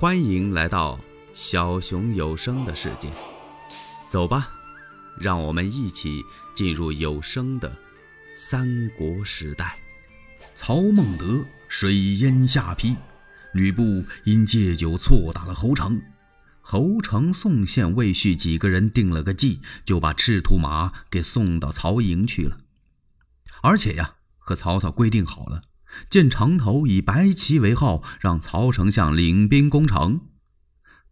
欢迎来到小熊有声的世界，走吧，让我们一起进入有声的三国时代。曹孟德水淹下邳，吕布因借酒错打了侯成，侯成、宋宪、魏续几个人定了个计，就把赤兔马给送到曹营去了。而且呀，和曹操规定好了。见城头以白旗为号，让曹丞相领兵攻城。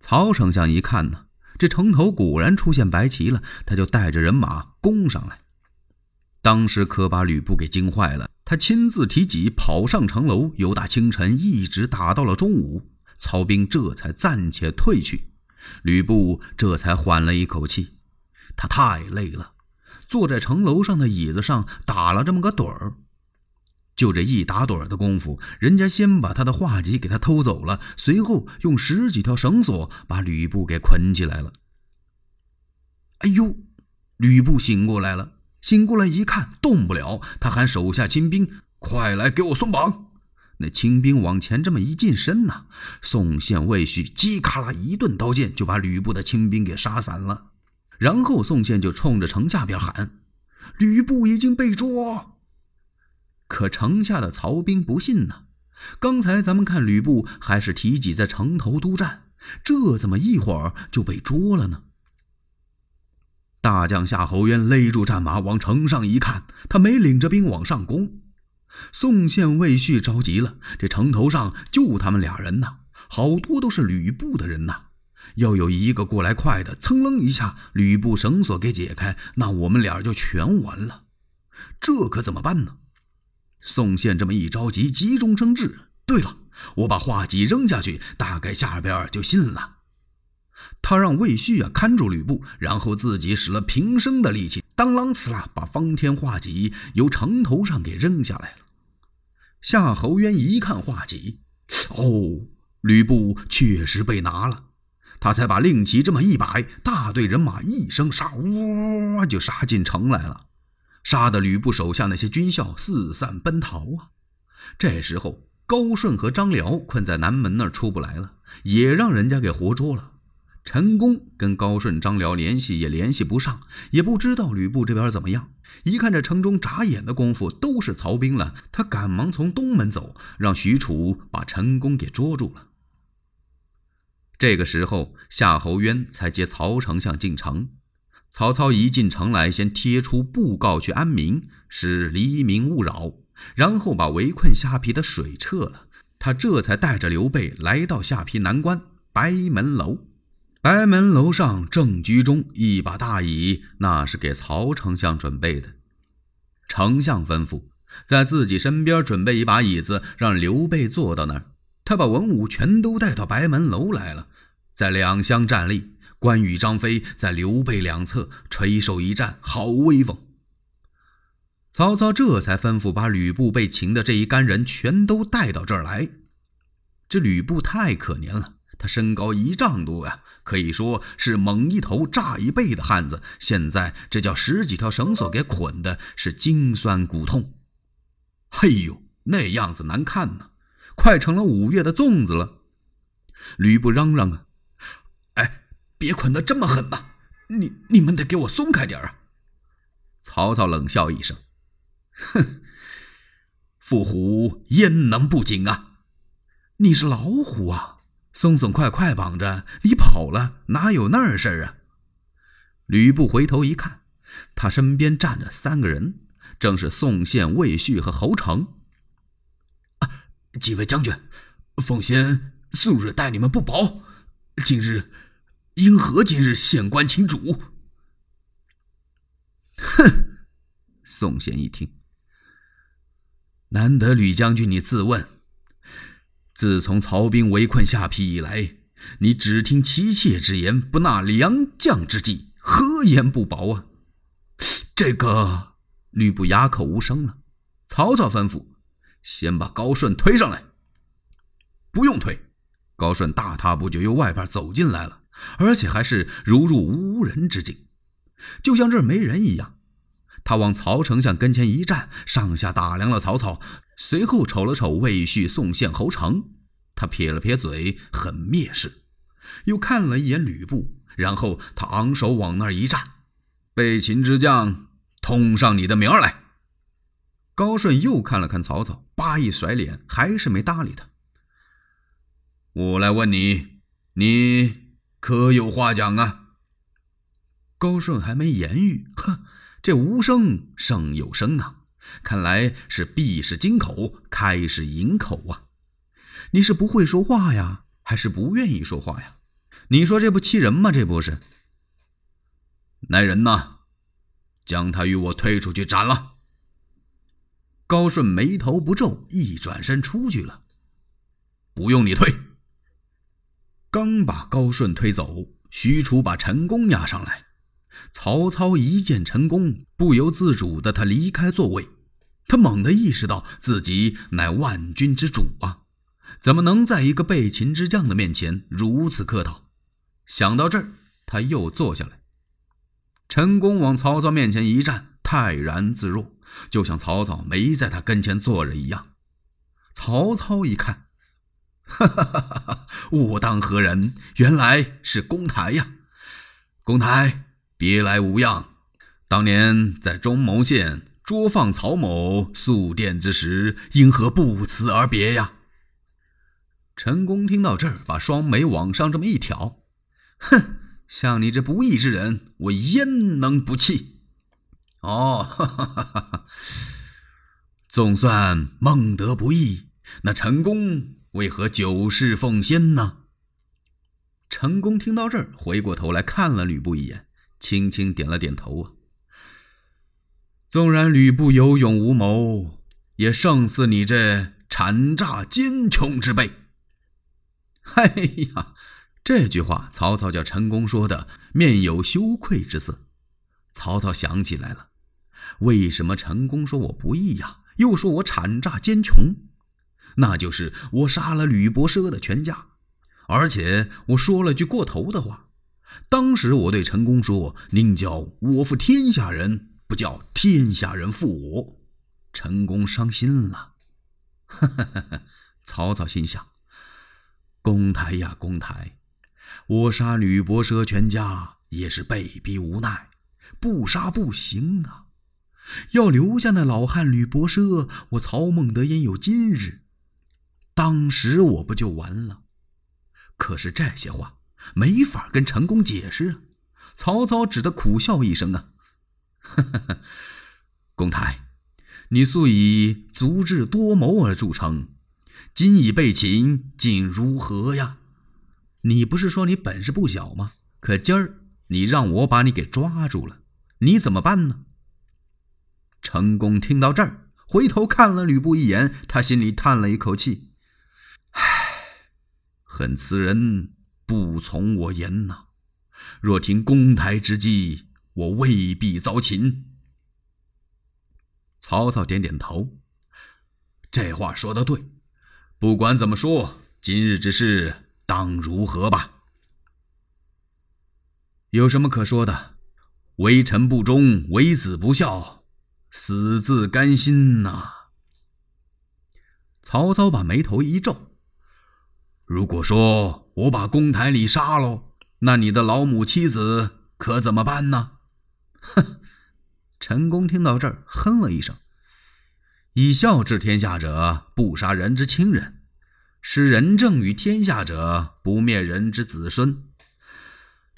曹丞相一看呢，这城头果然出现白旗了，他就带着人马攻上来。当时可把吕布给惊坏了，他亲自提戟跑上城楼，由打清晨一直打到了中午，曹兵这才暂且退去。吕布这才缓了一口气，他太累了，坐在城楼上的椅子上打了这么个盹儿。就这一打盹的功夫，人家先把他的画戟给他偷走了，随后用十几条绳索把吕布给捆起来了。哎呦，吕布醒过来了，醒过来一看动不了，他喊手下亲兵：“快来给我松绑！”那清兵往前这么一近身呐，宋宪、魏续叽咔啦一顿刀剑就把吕布的清兵给杀散了。然后宋宪就冲着城下边喊：“吕布已经被捉。”可城下的曹兵不信呢。刚才咱们看吕布还是提戟在城头督战，这怎么一会儿就被捉了呢？大将夏侯渊勒住战马，往城上一看，他没领着兵往上攻。宋宪、魏续着急了，这城头上就他们俩人呐，好多都是吕布的人呐。要有一个过来快的，噌楞一下，吕布绳索给解开，那我们俩就全完了。这可怎么办呢？宋宪这么一着急，急中生智。对了，我把画戟扔下去，大概下边就信了。他让魏续啊看住吕布，然后自己使了平生的力气，当啷呲啦，把方天画戟由城头上给扔下来了。夏侯渊一看画戟，哦，吕布确实被拿了。他才把令旗这么一摆，大队人马一声杀，呜就杀进城来了。杀得吕布手下那些军校四散奔逃啊！这时候高顺和张辽困在南门那儿出不来了，也让人家给活捉了。陈宫跟高顺、张辽联系也联系不上，也不知道吕布这边怎么样。一看这城中眨眼的功夫都是曹兵了，他赶忙从东门走，让许褚把陈宫给捉住了。这个时候，夏侯渊才接曹丞相进城。曹操一进城来，先贴出布告去安民，使黎民勿扰，然后把围困下邳的水撤了。他这才带着刘备来到下邳南关白门楼。白门楼上正居中一把大椅，那是给曹丞相准备的。丞相吩咐，在自己身边准备一把椅子，让刘备坐到那儿。他把文武全都带到白门楼来了，在两厢站立。关羽、张飞在刘备两侧垂手一战，好威风。曹操这才吩咐把吕布被擒的这一干人全都带到这儿来。这吕布太可怜了，他身高一丈多呀，可以说是猛一头炸一背的汉子。现在这叫十几条绳索给捆的，是筋酸骨痛。嘿呦，那样子难看呢，快成了五月的粽子了。吕布嚷嚷啊！别捆得这么狠吧！你你们得给我松开点啊！曹操冷笑一声：“哼，伏虎焉能不紧啊？你是老虎啊！松松快快绑着，你跑了哪有那事儿啊？”吕布回头一看，他身边站着三个人，正是宋宪、魏续和侯成。啊，几位将军，奉先素日待你们不薄，今日。因何今日县官请主？哼！宋宪一听，难得吕将军你自问，自从曹兵围困下邳以来，你只听妻妾之言，不纳良将之计，何言不薄啊？这个吕布哑口无声了。曹操吩咐，先把高顺推上来。不用推，高顺大踏步就由外边走进来了。而且还是如入无人之境，就像这儿没人一样。他往曹丞相跟前一站，上下打量了曹操，随后瞅了瞅魏续、宋宪、侯成。他撇了撇嘴，很蔑视，又看了一眼吕布，然后他昂首往那儿一站：“备秦之将，通上你的名儿来。”高顺又看了看曹操，叭一甩脸，还是没搭理他。我来问你，你可有话讲啊？高顺还没言语，哼，这无声胜有声啊！看来是闭是金口，开是银口啊！你是不会说话呀，还是不愿意说话呀？你说这不气人吗？这不是。来人呐，将他与我推出去斩了。高顺眉头不皱，一转身出去了。不用你推。刚把高顺推走，许褚把陈宫押上来。曹操一见陈宫，不由自主的他离开座位，他猛地意识到自己乃万军之主啊。怎么能在一个被擒之将的面前如此客套？想到这儿，他又坐下来。陈宫往曹操面前一站，泰然自若，就像曹操没在他跟前坐着一样。曹操一看，吾当何人？原来是公台呀！公台，别来无恙。当年在中牟县捉放曹某宿店之时，因何不辞而别呀？陈宫听到这儿，把双眉往上这么一挑，哼，像你这不义之人，我焉能不气？哦，哈哈哈哈哈总算孟德不义，那陈宫为何九世奉先呢？陈宫听到这儿，回过头来看了吕布一眼，轻轻点了点头啊。纵然吕布有勇无谋，也胜似你这谄诈奸穷之辈。哎呀，这句话曹操叫陈宫说的，面有羞愧之色。曹操想起来了，为什么陈宫说我不义呀？又说我谄诈奸穷？那就是我杀了吕伯奢的全家，而且我说了句过头的话。当时我对陈宫说：“宁叫我负天下人，不叫天下人负我。”陈宫伤心了。曹操心想。公台呀，公台，我杀吕伯奢全家也是被逼无奈，不杀不行啊！要留下那老汉吕伯奢，我曹孟德焉有今日？当时我不就完了？可是这些话没法跟陈宫解释啊！曹操只得苦笑一声啊，哈哈！公台，你素以足智多谋而著称。今已被擒，竟如何呀？你不是说你本事不小吗？可今儿你让我把你给抓住了，你怎么办呢？成功听到这儿，回头看了吕布一眼，他心里叹了一口气：“唉，恨此人不从我言呐！若听公台之计，我未必遭擒。”曹操点点头：“这话说的对。”不管怎么说，今日之事当如何吧？有什么可说的？为臣不忠，为子不孝，死自甘心呐！曹操把眉头一皱：“如果说我把公台里杀了，那你的老母妻子可怎么办呢？”哼！陈宫听到这儿，哼了一声。以孝治天下者，不杀人之亲人；使仁政于天下者，不灭人之子孙。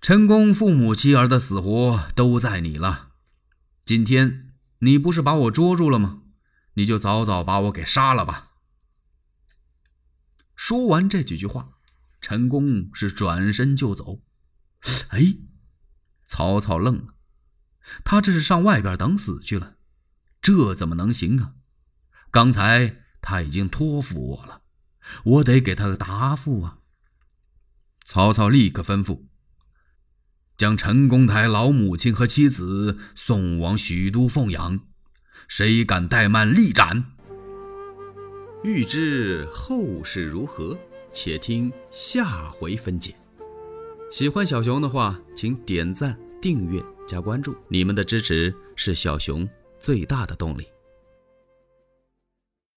陈宫父母妻儿的死活都在你了。今天你不是把我捉住了吗？你就早早把我给杀了吧。说完这几句话，陈宫是转身就走。哎，曹操愣了，他这是上外边等死去了，这怎么能行啊？刚才他已经托付我了，我得给他个答复啊！曹操立刻吩咐，将陈公台老母亲和妻子送往许都奉养，谁敢怠慢，立斩。欲知后事如何，且听下回分解。喜欢小熊的话，请点赞、订阅、加关注，你们的支持是小熊最大的动力。